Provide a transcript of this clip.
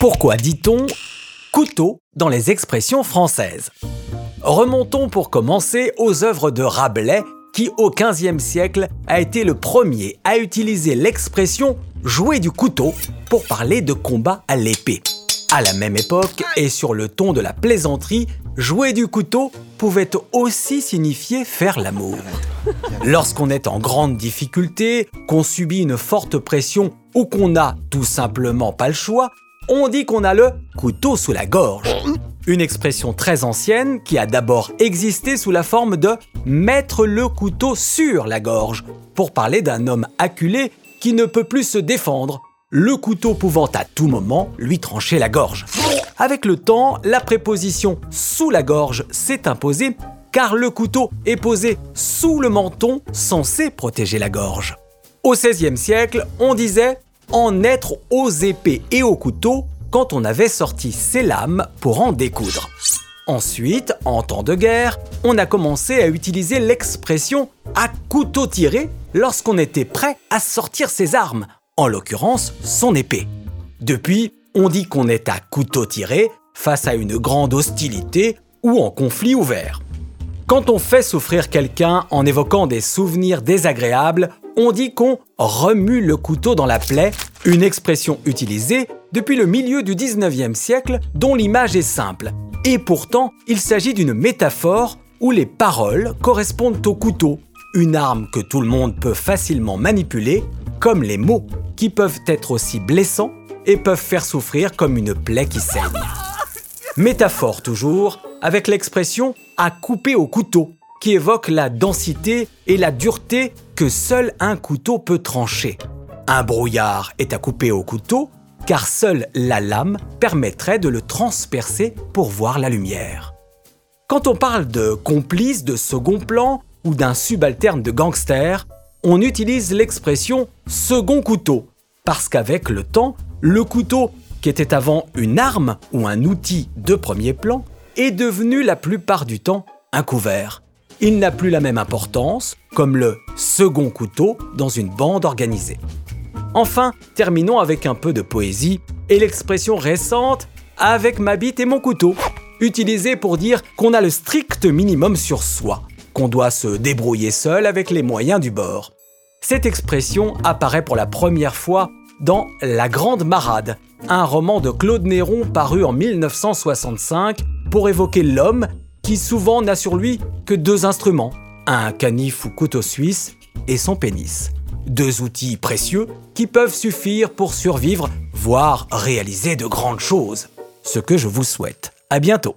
Pourquoi dit-on couteau dans les expressions françaises? Remontons pour commencer aux œuvres de Rabelais qui au XVe siècle a été le premier à utiliser l'expression jouer du couteau pour parler de combat à l'épée. À la même époque, et sur le ton de la plaisanterie, jouer du couteau pouvait aussi signifier faire l'amour. Lorsqu'on est en grande difficulté, qu'on subit une forte pression ou qu'on n'a tout simplement pas le choix, on dit qu'on a le couteau sous la gorge. Une expression très ancienne qui a d'abord existé sous la forme de mettre le couteau sur la gorge, pour parler d'un homme acculé qui ne peut plus se défendre, le couteau pouvant à tout moment lui trancher la gorge. Avec le temps, la préposition sous la gorge s'est imposée car le couteau est posé sous le menton censé protéger la gorge. Au XVIe siècle, on disait en être aux épées et aux couteaux quand on avait sorti ses lames pour en découdre. Ensuite, en temps de guerre, on a commencé à utiliser l'expression à couteau tiré lorsqu'on était prêt à sortir ses armes, en l'occurrence son épée. Depuis, on dit qu'on est à couteau tiré face à une grande hostilité ou en conflit ouvert. Quand on fait souffrir quelqu'un en évoquant des souvenirs désagréables, on dit qu'on remue le couteau dans la plaie, une expression utilisée depuis le milieu du 19e siècle dont l'image est simple. Et pourtant, il s'agit d'une métaphore où les paroles correspondent au couteau, une arme que tout le monde peut facilement manipuler, comme les mots, qui peuvent être aussi blessants et peuvent faire souffrir comme une plaie qui saigne. Métaphore toujours, avec l'expression à couper au couteau, qui évoque la densité et la dureté seul un couteau peut trancher. Un brouillard est à couper au couteau car seule la lame permettrait de le transpercer pour voir la lumière. Quand on parle de complice de second plan ou d'un subalterne de gangster, on utilise l'expression second couteau, parce qu'avec le temps, le couteau, qui était avant une arme ou un outil de premier plan, est devenu la plupart du temps un couvert il n'a plus la même importance, comme le second couteau dans une bande organisée. Enfin, terminons avec un peu de poésie et l'expression récente avec ma bite et mon couteau, utilisée pour dire qu'on a le strict minimum sur soi, qu'on doit se débrouiller seul avec les moyens du bord. Cette expression apparaît pour la première fois dans La Grande Marade, un roman de Claude Néron paru en 1965 pour évoquer l'homme souvent n'a sur lui que deux instruments, un canif ou couteau suisse et son pénis. Deux outils précieux qui peuvent suffire pour survivre, voire réaliser de grandes choses. Ce que je vous souhaite. À bientôt